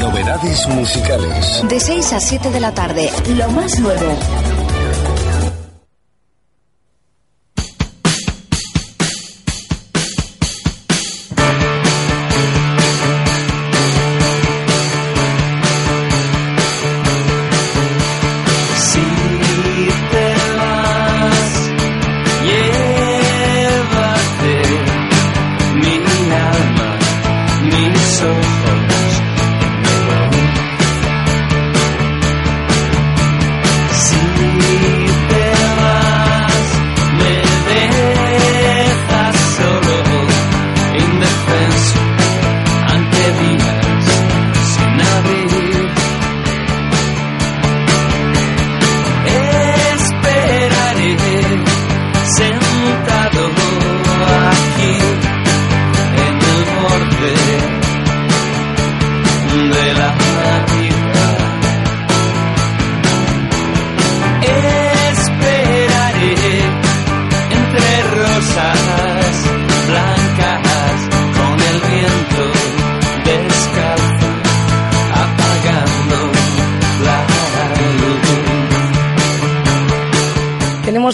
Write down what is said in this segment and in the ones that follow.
Novedades musicales. De 6 a 7 de la tarde, lo más nuevo.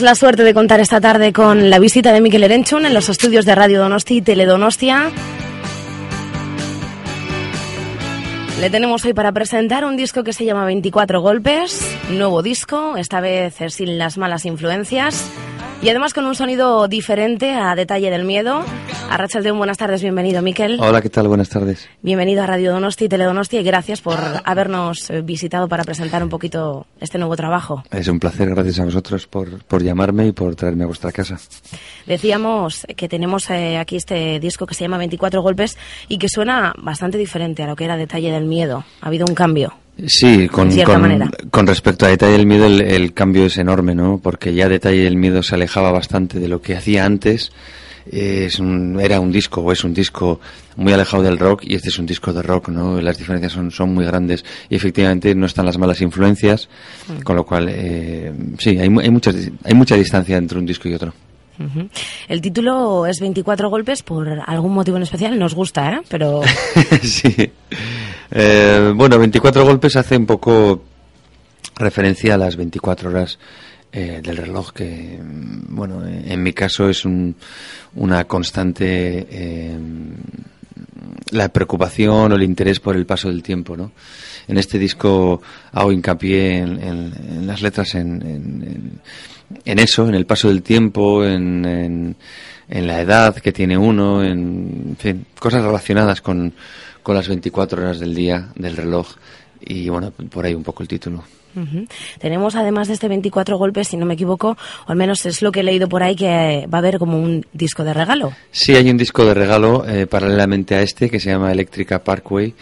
La suerte de contar esta tarde con la visita de Miquel Erenchun en los estudios de Radio Donosti y Teledonostia. Le tenemos hoy para presentar un disco que se llama 24 Golpes, nuevo disco, esta vez sin las malas influencias y además con un sonido diferente a detalle del miedo. A Rachaldeón, buenas tardes, bienvenido Miquel. Hola, ¿qué tal? Buenas tardes. Bienvenido a Radio Donosti y Teledonostia y gracias por habernos eh, visitado para presentar un poquito este nuevo trabajo. Es un placer, gracias a vosotros por, por llamarme y por traerme a vuestra casa. Decíamos que tenemos eh, aquí este disco que se llama 24 golpes y que suena bastante diferente a lo que era Detalle del Miedo. Ha habido un cambio. Sí, con, con- manera. con respecto a Detalle del Miedo, el, el cambio es enorme, ¿no? Porque ya Detalle del Miedo se alejaba bastante de lo que hacía antes. Es un- era un disco, o es un disco muy alejado del rock, y este es un disco de rock, ¿no? Las diferencias son, son muy grandes. Y efectivamente no están las malas influencias, Mm. con lo cual, eh, sí, hay, hay, muchas, hay mucha distancia entre un disco y otro. Ujú. El título es 24 golpes por algún motivo en especial. Nos gusta, ¿eh? Pero sí. Eh, bueno, 24 golpes hace un poco referencia a las 24 horas eh, del reloj, que, mm, bueno, eh, en mi caso es un- una constante eh, la preocupación o el interés por el paso del tiempo, ¿no? En este disco hago hincapié en, las letras, en, en- eso, en el paso del tiempo, en, en- la edad que tiene uno, en, en fin, cosas relacionadas con, con las 24 horas del día, del reloj, y bueno, por ahí un poco el título. Ujú. tenemos además de este 24 golpes, si no me equivoco, o al menos es lo que he leído por ahí, que va a haber como un disco de regalo. Sí, hay un disco de regalo eh, paralelamente a este que se llama Eléctrica Parkway,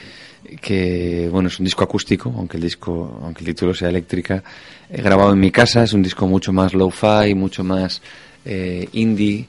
que bueno es un disco acústico, aunque el disco, aunque el título sea Eléctrica, eh, grabado en mi casa, es un disco mucho más lo-fi, mucho más eh, indie.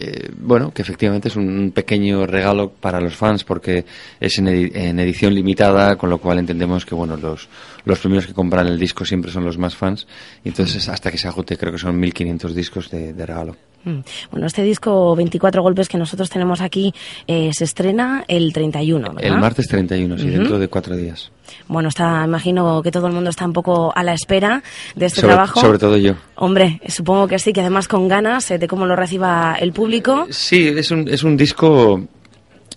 Eh, bueno, que efectivamente es un pequeño regalo para los fans porque es en, edi- en edición limitada, con lo cual entendemos que bueno los, los primeros que compran el disco siempre son los más fans. Y entonces, hasta que se agote, creo que son 1500 discos de regalo. Mm. Bueno, este disco 24 golpes que nosotros tenemos aquí eh, se estrena el 31, ¿verdad? El martes 31, sí, Ujú. dentro de cuatro días. Bueno, está, imagino que todo el mundo está un poco a la espera de este sobre, trabajo. sobre todo yo. Hombre, supongo que sí, que además con ganas eh, de cómo lo reciba el público. Sí, es un, es un disco.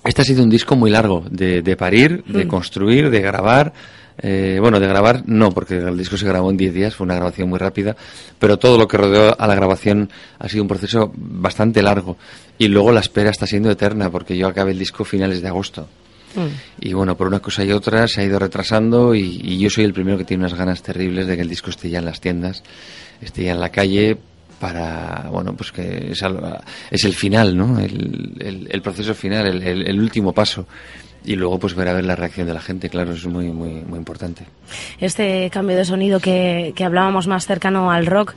Este ha sido un disco muy largo de, de parir, de Mm. construir, de grabar. Eh, bueno, de grabar no, porque el disco se grabó en 10 días, fue una grabación muy rápida, pero todo lo que rodeó a la grabación ha sido un proceso bastante largo. Y luego la espera está siendo eterna, porque yo acabé el disco finales de agosto. Mm. Y bueno, por una cosa y otra se ha ido retrasando y, y yo soy el primero que tiene unas ganas terribles de que el disco esté ya en las tiendas, esté ya en la calle para, bueno, pues que es, es el final, ¿no? El, el- el proceso final, el último paso. Y luego pues ver a ver la reacción de la gente, claro, eso es muy, muy, muy importante. Este cambio de sonido que, que hablábamos más cercano al rock,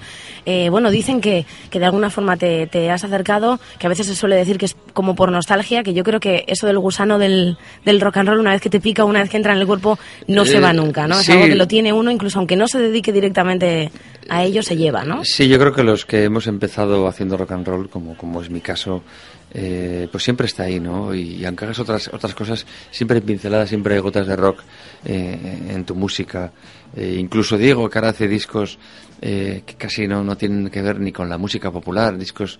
eh, bueno, dicen que, que de alguna forma te, te has acercado, que a veces se suele decir que es como por nostalgia, que yo creo que eso del gusano del, del rock and roll, una vez que te pica, una vez que entra en el cuerpo, no se Eh, va nunca, ¿no? Es sí. algo que lo tiene uno, incluso aunque no se dedique directamente a ello, se lleva, ¿no? Sí, yo creo que los que hemos empezado haciendo rock and roll, como, como es mi caso, eh, pues siempre está ahí, ¿no? Y, aunque hagas otras, otras cosas, siempre hay pinceladas, siempre hay gotas de rock eh, en tu música. Eh, incluso Diego, que ahora hace discos eh, que casi no, no tienen que ver ni con la música popular, discos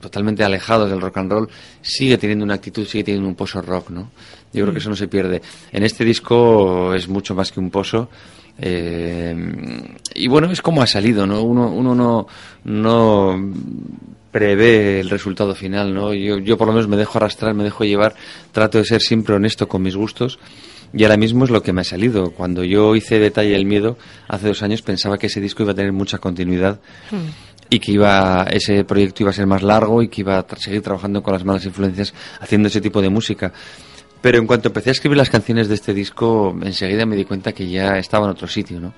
totalmente alejados del rock and roll, sigue teniendo una actitud, sigue teniendo un pozo rock, ¿no? Yo creo que eso no se pierde. En este disco es mucho más que un pozo. y bueno, es como ha salido, ¿no? Uno, uno no, no prevé el resultado final, ¿no? Yo, yo por lo menos me dejo arrastrar, me dejo llevar, trato de ser siempre honesto con mis gustos y ahora mismo es lo que me ha salido. Cuando yo hice Detalle el Miedo hace dos años pensaba que ese disco iba a tener mucha continuidad y que iba ese proyecto iba a ser más largo y que iba a seguir trabajando con las malas influencias haciendo ese tipo de música. Pero en cuanto empecé a escribir las canciones de este disco, enseguida me di cuenta que ya estaba en otro sitio, ¿no?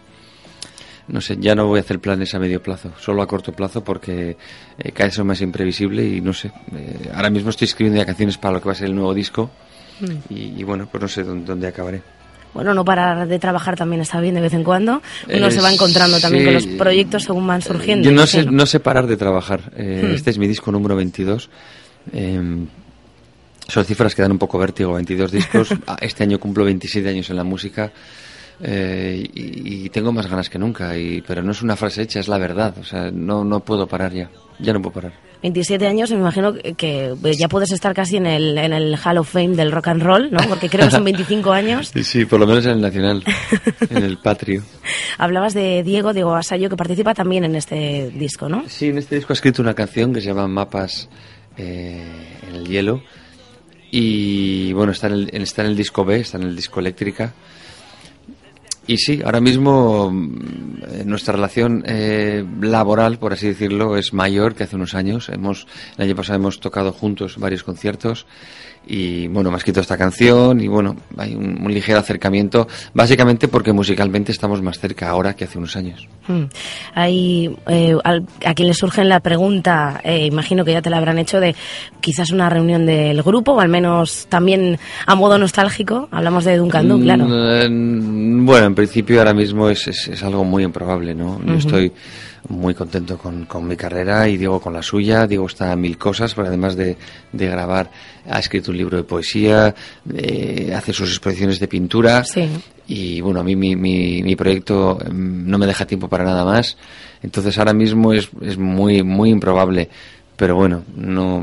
No sé, ya no voy a hacer planes a medio plazo, solo a corto plazo porque eh, cada vez es más imprevisible y no sé. eh, ahora mismo estoy escribiendo ya canciones para lo que va a ser el nuevo disco y, y bueno, pues no sé dónde, dónde acabaré. Bueno, no parar de trabajar también está bien de vez en cuando. Uno Eh, se va encontrando también con los proyectos según van surgiendo. Yo no sé, no sé parar de trabajar. Eh, Hmm. Este es mi disco número 22. Eh, son cifras que dan un poco vértigo, 22 discos. Ah, Este año cumplo 27 años en la música. Eh, y, y tengo más ganas que nunca, y, pero no es una frase hecha, es la verdad. O sea, no, no puedo parar ya. Ya no puedo parar. 27 años, me imagino que- ya puedes estar casi en el, en el Hall of Fame del rock and roll, ¿no? Porque creo que son 25 años. Sí, sí, por lo menos en el Nacional, en el Patrio. Hablabas de Diego, Diego Asayo, que participa también en este disco, ¿no? Sí, en este disco ha escrito una canción que se llama Mapas eh, en el hielo. Y bueno, está en, el, está en el disco B, está en el disco Eléctrica. Y sí, ahora mismo mm, eh, nuestra relación eh, laboral, por así decirlo, es mayor que hace unos años. Hemos, el año pasado hemos tocado juntos varios conciertos y bueno, me ha escrito esta canción y bueno, hay un, un ligero acercamiento, básicamente porque musicalmente estamos más cerca ahora que hace unos años. Hmm. Hay eh, al- a quien le surge la pregunta, eh, imagino que ya te la habrán hecho, de quizás una reunión del grupo, o al menos también a modo nostálgico. Hablamos de Duncan Du, claro. Mm, Bueno, en principio ahora mismo es, es, es algo muy improbable, ¿no? Yo estoy muy contento con, con mi carrera y Diego con la suya. Diego está mil cosas, porque además de, de grabar, ha escrito un libro de poesía, eh, hace sus exposiciones de pintura. Sí. Y bueno, a mí mi, mi, mi proyecto mm, no me deja tiempo para nada más. Entonces ahora mismo es, es muy, muy improbable. Pero bueno, no,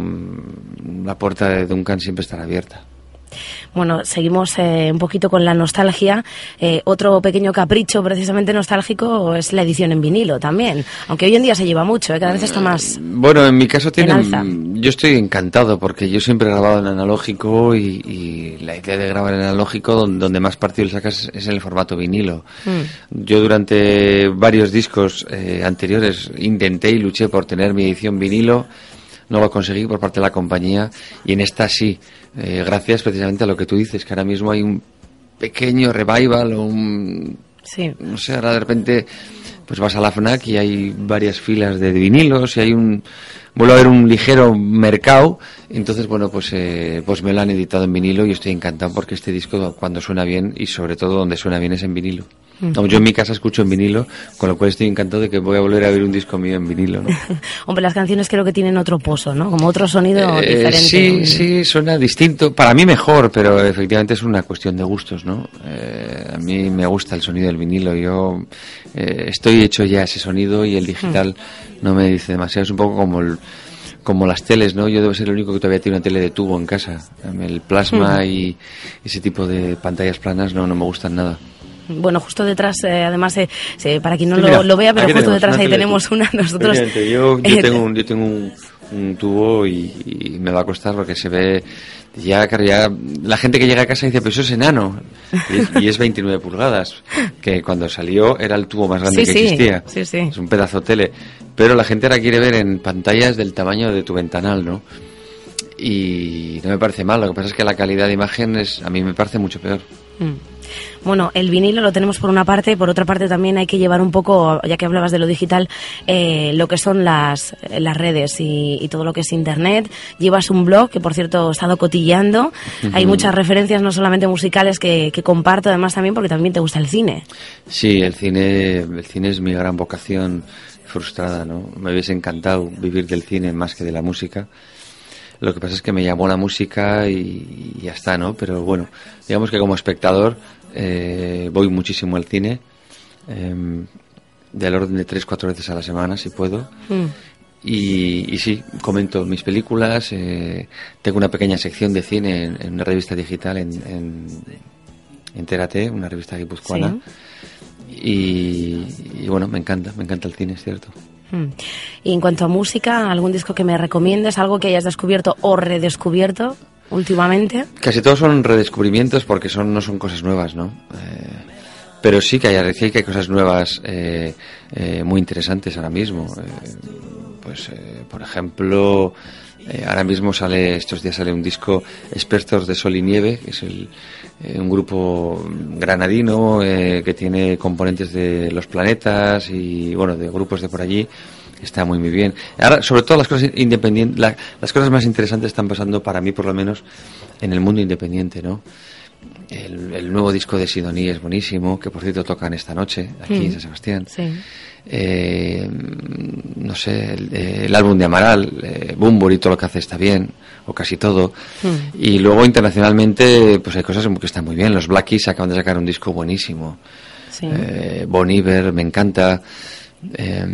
la puerta de Duncan siempre estará abierta. Bueno, seguimos eh, un poquito con la nostalgia. Eh, otro pequeño capricho precisamente nostálgico es la edición en vinilo también. Aunque hoy en día se lleva mucho, ¿eh? cada vez está más... Bueno, en mi caso tiene, alza. yo estoy encantado porque yo siempre he grabado en analógico y, y la idea de grabar en analógico donde, donde más partido le sacas es en el formato vinilo. Mm. Yo durante varios discos eh, anteriores intenté y luché por tener mi edición vinilo, no lo conseguí por parte de la compañía. Y en esta sí, eh, gracias precisamente a lo que tú dices, que ahora mismo hay un pequeño revival o un Sí. no sé, ahora de repente pues vas a la FNAC y hay varias filas de vinilos y hay un vuelve a haber un ligero mercado. Entonces bueno pues eh, pues me lo han editado en vinilo y estoy encantado porque este disco cuando suena bien y sobre todo donde suena bien es en vinilo No, yo en mi casa escucho en vinilo con lo cual estoy encantado de que voy a volver a ver un disco mío en vinilo ¿no? Hombre, las canciones creo que tienen otro pozo, ¿no? Como otro sonido Eh, diferente. sí, sí, suena distinto. Para mí mejor, pero efectivamente es una cuestión de gustos, ¿no? Eh, a mí me gusta el sonido del vinilo. Yo eh, estoy hecho ya ese sonido y el digital no me dice demasiado. Es un poco como el- como las teles, ¿no? Yo debo ser el único que todavía tiene una tele de tubo en casa. El plasma y ese tipo de pantallas planas no, no me gustan nada. Bueno, justo detrás, eh, además, eh, se- para quien no Sí, lo, mira, lo vea, pero justo tenemos detrás ahí tenemos una. Nosotros. Yo, yo tengo, un, yo tengo un, un tubo y, y me va a costar porque se ve ya, claro, ya la gente que llega a casa dice, pero eso es enano y es, y es 29 pulgadas, que cuando salió era el tubo más grande Sí, que existía. sí, sí. Es un pedazo de tele, pero la gente ahora quiere ver en pantallas del tamaño de tu ventanal, ¿no? y no me parece mal. Lo que pasa es que la calidad de imagen es, a mí me parece mucho peor. Mm. Bueno, el vinilo lo tenemos por una parte, por otra parte también hay que llevar un poco, ya que hablabas de lo digital, eh, lo que son las, las redes y, y todo lo que es Internet. Llevas un blog que, por cierto, he estado cotilleando. Hay muchas referencias, no solamente musicales, que, que comparto, además también porque también te gusta el cine. Sí, el cine, el cine es mi gran vocación frustrada, ¿no? Me hubiese encantado vivir del cine más que de la música. Lo que pasa es que me llamó la música y, y ya está, ¿no? Pero bueno, digamos que como espectador eh, voy muchísimo al cine, eh, del orden de tres, cuatro veces a la semana, si puedo. Mm. Y, y sí, comento mis películas. eh, tengo una pequeña sección de cine en, en una revista digital en, en, una revista guipuzcoana. Y, y bueno, me encanta, me encanta el cine, es cierto. Mm. Y en cuanto a música, ¿algún disco que me recomiendes? ¿Algo que hayas descubierto o redescubierto últimamente? Casi todos son redescubrimientos porque son no son cosas nuevas, ¿no? Eh, pero sí que hay, que hay cosas nuevas eh, eh, muy interesantes ahora mismo. Eh, pues, por ejemplo, eh, ahora mismo sale, estos días sale un disco Expertos de Sol y Nieve, que es el, eh, un grupo granadino eh, que tiene componentes de los planetas y, bueno, de grupos de por allí. Está muy, muy bien. Ahora, sobre todo las cosas independientes, la- las cosas más interesantes están pasando para mí, por lo menos, en el mundo independiente, ¿no? El, el nuevo disco de Sidoní es buenísimo, que por cierto tocan esta noche aquí en Mm. San Sebastián. Sí. Eh, no sé, el, eh, el álbum de Amaral, eh, Bumburi, todo lo que hace está bien, o casi todo. Mm. Y luego internacionalmente, pues hay cosas que están muy bien. Los Black Keys acaban de sacar un disco buenísimo. Sí. Eh, Bon Iver, me encanta. Eh,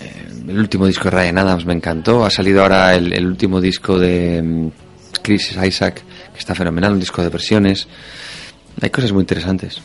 eh, el último disco de Ryan Adams me encantó. Ha salido ahora el, el último disco de mm, Chris Isaac, que está fenomenal, un disco de versiones. Hay cosas muy interesantes.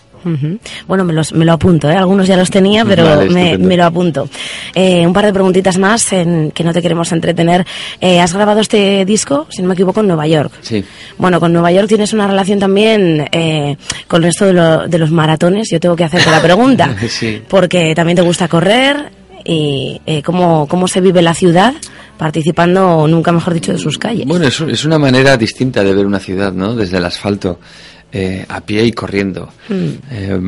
Bueno, me, los, me lo apunto, ¿eh? algunos ya los tenía, pero Vale, me, estupendo. me lo apunto. Eh, un par de preguntitas más en que no te queremos entretener. Eh, ¿Has grabado este disco, si no me equivoco, en Nueva York? Sí. Bueno, con Nueva York tienes una relación también eh, con esto de, lo- de los maratones. Yo tengo que hacerte la pregunta. Sí. Porque también te gusta correr y eh, cómo, cómo se vive la ciudad participando, nunca mejor dicho, de sus calles. Bueno, es, es una manera distinta de ver una ciudad, ¿no? Desde el asfalto, eh, a pie y corriendo. Eh,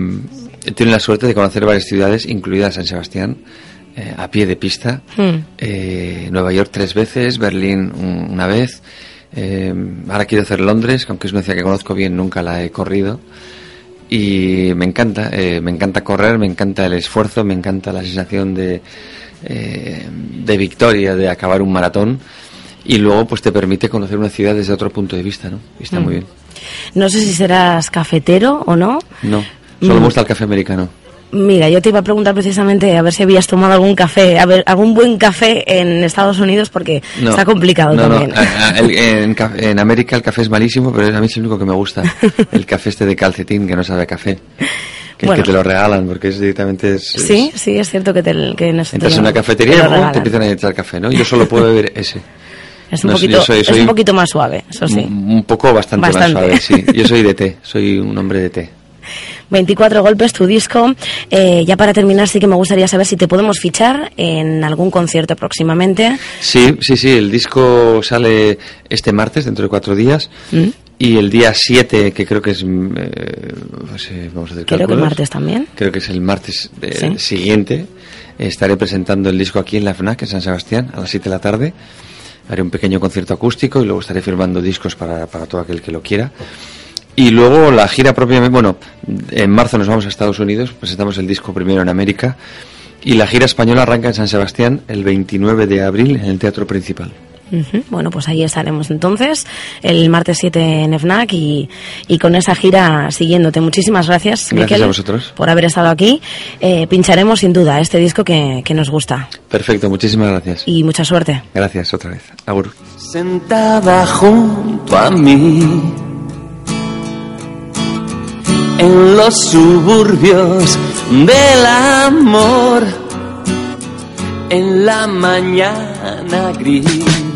he tenido la suerte de conocer varias ciudades, incluida San Sebastián, eh, a pie de pista. Mm. Eh, Nueva York tres veces, Berlín un- una vez. Eh, ahora quiero hacer Londres, que aunque es una ciudad que conozco bien, nunca la he corrido. Y me encanta, eh, me encanta correr, me encanta el esfuerzo, me encanta la sensación de, eh, de victoria, de acabar un maratón. Y luego pues te permite conocer una ciudad desde otro punto de vista, ¿no? Y está muy bien. No sé si serás cafetero o no. No, solo Mm. me gusta el café americano. Mira, yo te iba a preguntar precisamente a ver si habías tomado algún café, a ver, algún buen café en Estados Unidos porque No. está complicado No, no, también. a- a- el- en, ca- en América el café es malísimo, pero a mí es el único que me gusta. El café este de calcetín que no sabe a café. Que, Bueno. que te lo regalan porque es directamente... Es, es- Sí, sí, es cierto que, te, que Entras en una cafetería te y te empiezan a echar café, ¿no? Yo solo puedo beber ese. Es un, No poquito, soy- es un poquito más suave, eso sí. Un, un poco bastante, Bastante. más suave, sí. Yo soy de té, soy un hombre de té. 24 golpes tu disco. Eh, ya para terminar, sí que me gustaría saber si te podemos fichar en algún concierto próximamente. Sí, sí, sí, el disco sale este martes, dentro de cuatro días. ¿Mm? Y el día 7, que creo que es... mm, eh, no sé, vamos a hacer Creo que martes también. Creo que es el martes eh, Sí. siguiente. Estaré presentando el disco aquí en la FNAC, en San Sebastián, a las 7 de la tarde. Haré un pequeño concierto acústico y luego estaré firmando discos para, para todo aquel que lo quiera. Y luego la gira propiamente, bueno, en marzo nos vamos a Estados Unidos, presentamos el disco primero en América. Y la gira española arranca en San Sebastián el 29 de abril en el Teatro Principal. Ujú, Bueno, pues ahí estaremos entonces, el martes 7 en FNAC y, y con esa gira siguiéndote. Muchísimas gracias, Gracias Miquel, a vosotros. por haber estado aquí. Eh, pincharemos sin duda este disco que, que nos gusta. Perfecto, muchísimas gracias. Y mucha suerte. Gracias otra vez. Agur. sentada junto a mí en los suburbios del amor en la mañana gris